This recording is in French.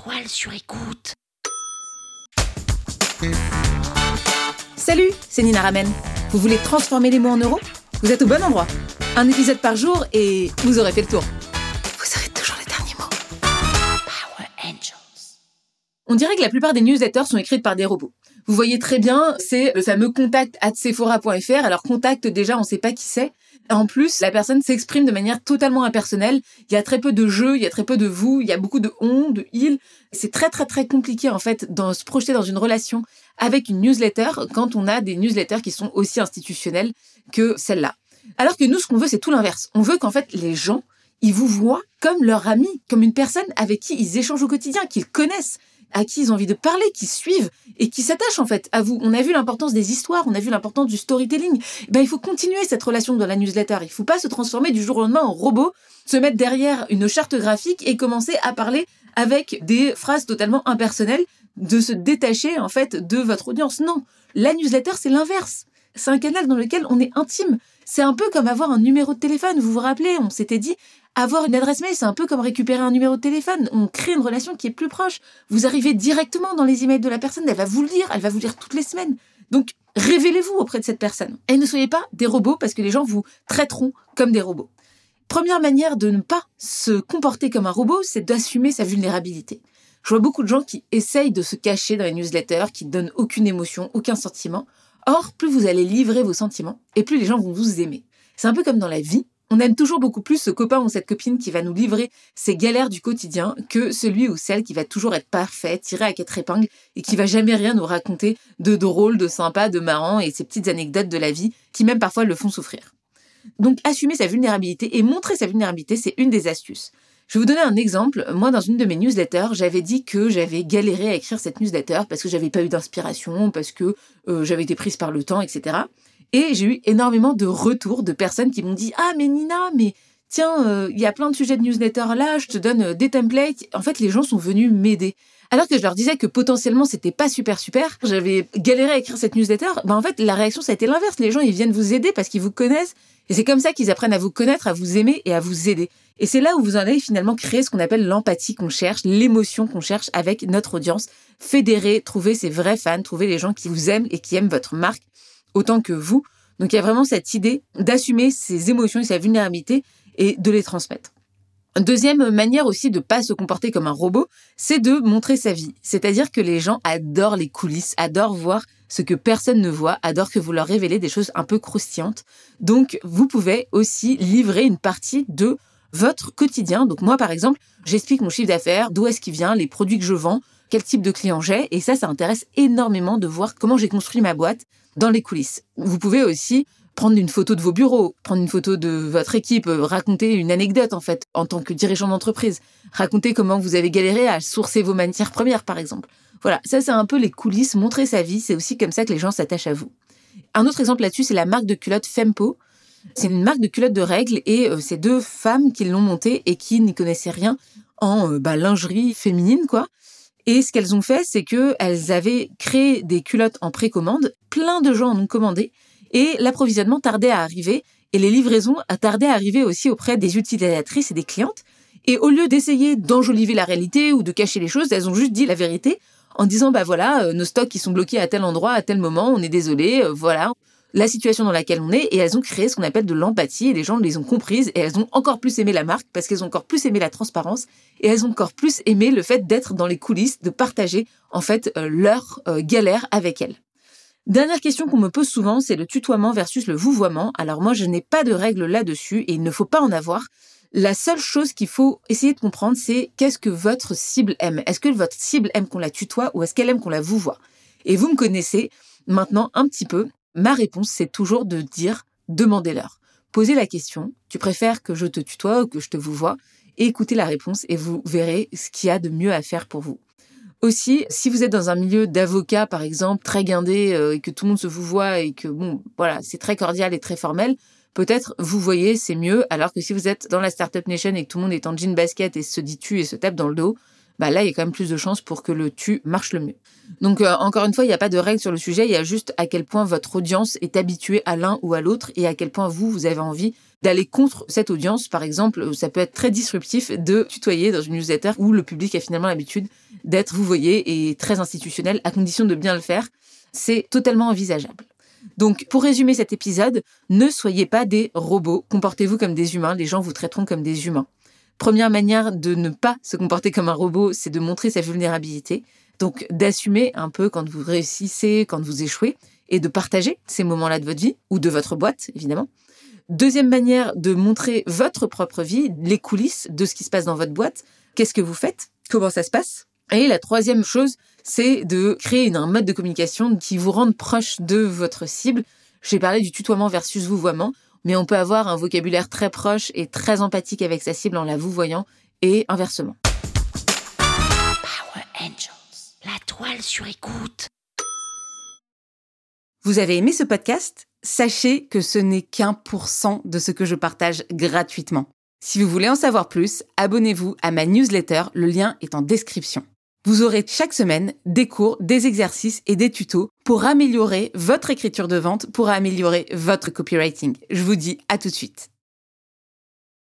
étoiles sur écoute. Salut, c'est Nina Ramen. Vous voulez transformer les mots en euros? Vous êtes au bon endroit. Un épisode par jour et vous aurez fait le tour. Vous aurez toujours les derniers mots. Power Angels. On dirait que la plupart des newsletters sont écrites par des robots. Vous voyez très bien, c'est le fameux contact at sephora.fr. Alors contact, déjà, on ne sait pas qui c'est. En plus, la personne s'exprime de manière totalement impersonnelle. Il y a très peu de jeux, il y a très peu de vous, il y a beaucoup de on, de il. C'est très très très compliqué en fait de se projeter dans une relation avec une newsletter quand on a des newsletters qui sont aussi institutionnelles que celle-là. Alors que nous, ce qu'on veut, c'est tout l'inverse. On veut qu'en fait les gens, ils vous voient comme leur ami, comme une personne avec qui ils échangent au quotidien, qu'ils connaissent à qui ils ont envie de parler, qui suivent et qui s'attachent en fait à vous. On a vu l'importance des histoires, on a vu l'importance du storytelling. Ben, il faut continuer cette relation dans la newsletter. Il faut pas se transformer du jour au lendemain en robot, se mettre derrière une charte graphique et commencer à parler avec des phrases totalement impersonnelles, de se détacher en fait de votre audience. Non, la newsletter c'est l'inverse. C'est un canal dans lequel on est intime. C'est un peu comme avoir un numéro de téléphone. Vous vous rappelez, on s'était dit, avoir une adresse mail, c'est un peu comme récupérer un numéro de téléphone. On crée une relation qui est plus proche. Vous arrivez directement dans les emails de la personne, elle va vous le lire, elle va vous lire toutes les semaines. Donc, révélez-vous auprès de cette personne. Et ne soyez pas des robots parce que les gens vous traiteront comme des robots. Première manière de ne pas se comporter comme un robot, c'est d'assumer sa vulnérabilité. Je vois beaucoup de gens qui essayent de se cacher dans les newsletters, qui ne donnent aucune émotion, aucun sentiment. Or, plus vous allez livrer vos sentiments, et plus les gens vont vous aimer. C'est un peu comme dans la vie. On aime toujours beaucoup plus ce copain ou cette copine qui va nous livrer ses galères du quotidien que celui ou celle qui va toujours être parfait, tiré à quatre épingles et qui va jamais rien nous raconter de drôle, de sympa, de marrant et ces petites anecdotes de la vie qui même parfois le font souffrir. Donc assumer sa vulnérabilité et montrer sa vulnérabilité, c'est une des astuces. Je vais vous donner un exemple. Moi, dans une de mes newsletters, j'avais dit que j'avais galéré à écrire cette newsletter parce que j'avais pas eu d'inspiration, parce que euh, j'avais été prise par le temps, etc. Et j'ai eu énormément de retours de personnes qui m'ont dit Ah, mais Nina, mais tiens, euh, il y a plein de sujets de newsletter là, je te donne euh, des templates. En fait, les gens sont venus m'aider. Alors que je leur disais que potentiellement c'était pas super super, j'avais galéré à écrire cette newsletter, ben en fait la réaction ça a été l'inverse. Les gens ils viennent vous aider parce qu'ils vous connaissent et c'est comme ça qu'ils apprennent à vous connaître, à vous aimer et à vous aider. Et c'est là où vous en allez finalement créer ce qu'on appelle l'empathie qu'on cherche, l'émotion qu'on cherche avec notre audience, fédérer, trouver ses vrais fans, trouver les gens qui vous aiment et qui aiment votre marque autant que vous. Donc il y a vraiment cette idée d'assumer ses émotions et sa vulnérabilité et de les transmettre. Deuxième manière aussi de pas se comporter comme un robot, c'est de montrer sa vie. C'est-à-dire que les gens adorent les coulisses, adorent voir ce que personne ne voit, adorent que vous leur révélez des choses un peu croustillantes. Donc, vous pouvez aussi livrer une partie de votre quotidien. Donc, moi, par exemple, j'explique mon chiffre d'affaires, d'où est-ce qu'il vient, les produits que je vends, quel type de client j'ai. Et ça, ça intéresse énormément de voir comment j'ai construit ma boîte dans les coulisses. Vous pouvez aussi prendre une photo de vos bureaux, prendre une photo de votre équipe, euh, raconter une anecdote en fait en tant que dirigeant d'entreprise, raconter comment vous avez galéré à sourcer vos matières premières par exemple. Voilà, ça c'est un peu les coulisses, montrer sa vie, c'est aussi comme ça que les gens s'attachent à vous. Un autre exemple là-dessus, c'est la marque de culottes Fempo. C'est une marque de culottes de règles et euh, c'est deux femmes qui l'ont montée et qui n'y connaissaient rien en euh, bah, lingerie féminine quoi. Et ce qu'elles ont fait, c'est que elles avaient créé des culottes en précommande. Plein de gens en ont commandé et l'approvisionnement tardait à arriver et les livraisons tardaient à arriver aussi auprès des utilisatrices et des clientes. Et au lieu d'essayer d'enjoliver la réalité ou de cacher les choses, elles ont juste dit la vérité en disant bah voilà, euh, nos stocks qui sont bloqués à tel endroit à tel moment, on est désolé, euh, voilà la situation dans laquelle on est et elles ont créé ce qu'on appelle de l'empathie et les gens les ont comprises et elles ont encore plus aimé la marque parce qu'elles ont encore plus aimé la transparence et elles ont encore plus aimé le fait d'être dans les coulisses, de partager en fait euh, leur galère avec elles. Dernière question qu'on me pose souvent, c'est le tutoiement versus le vouvoiement. Alors moi, je n'ai pas de règle là-dessus et il ne faut pas en avoir. La seule chose qu'il faut essayer de comprendre, c'est qu'est-ce que votre cible aime? Est-ce que votre cible aime qu'on la tutoie ou est-ce qu'elle aime qu'on la vouvoie? Et vous me connaissez maintenant un petit peu Ma réponse, c'est toujours de dire demandez-leur. Posez la question, tu préfères que je te tutoie ou que je te vous vois et écoutez la réponse et vous verrez ce qu'il y a de mieux à faire pour vous. Aussi, si vous êtes dans un milieu d'avocats, par exemple, très guindé, euh, et que tout le monde se vous voit et que, bon, voilà, c'est très cordial et très formel, peut-être vous voyez, c'est mieux, alors que si vous êtes dans la Startup Nation et que tout le monde est en jean basket et se dit tu et se tape dans le dos, bah là, il y a quand même plus de chances pour que le tu marche le mieux. Donc, euh, encore une fois, il n'y a pas de règle sur le sujet, il y a juste à quel point votre audience est habituée à l'un ou à l'autre et à quel point vous, vous avez envie d'aller contre cette audience. Par exemple, ça peut être très disruptif de tutoyer dans une newsletter où le public a finalement l'habitude d'être, vous voyez, et très institutionnel, à condition de bien le faire. C'est totalement envisageable. Donc, pour résumer cet épisode, ne soyez pas des robots, comportez-vous comme des humains, les gens vous traiteront comme des humains. Première manière de ne pas se comporter comme un robot, c'est de montrer sa vulnérabilité. Donc, d'assumer un peu quand vous réussissez, quand vous échouez, et de partager ces moments-là de votre vie, ou de votre boîte, évidemment. Deuxième manière de montrer votre propre vie, les coulisses de ce qui se passe dans votre boîte. Qu'est-ce que vous faites? Comment ça se passe? Et la troisième chose, c'est de créer un mode de communication qui vous rende proche de votre cible. J'ai parlé du tutoiement versus vouvoiement, mais on peut avoir un vocabulaire très proche et très empathique avec sa cible en la vouvoyant et inversement. Power Angels. La toile sur écoute. Vous avez aimé ce podcast? Sachez que ce n'est qu'un pour cent de ce que je partage gratuitement. Si vous voulez en savoir plus, abonnez-vous à ma newsletter, le lien est en description. Vous aurez chaque semaine des cours, des exercices et des tutos pour améliorer votre écriture de vente, pour améliorer votre copywriting. Je vous dis à tout de suite.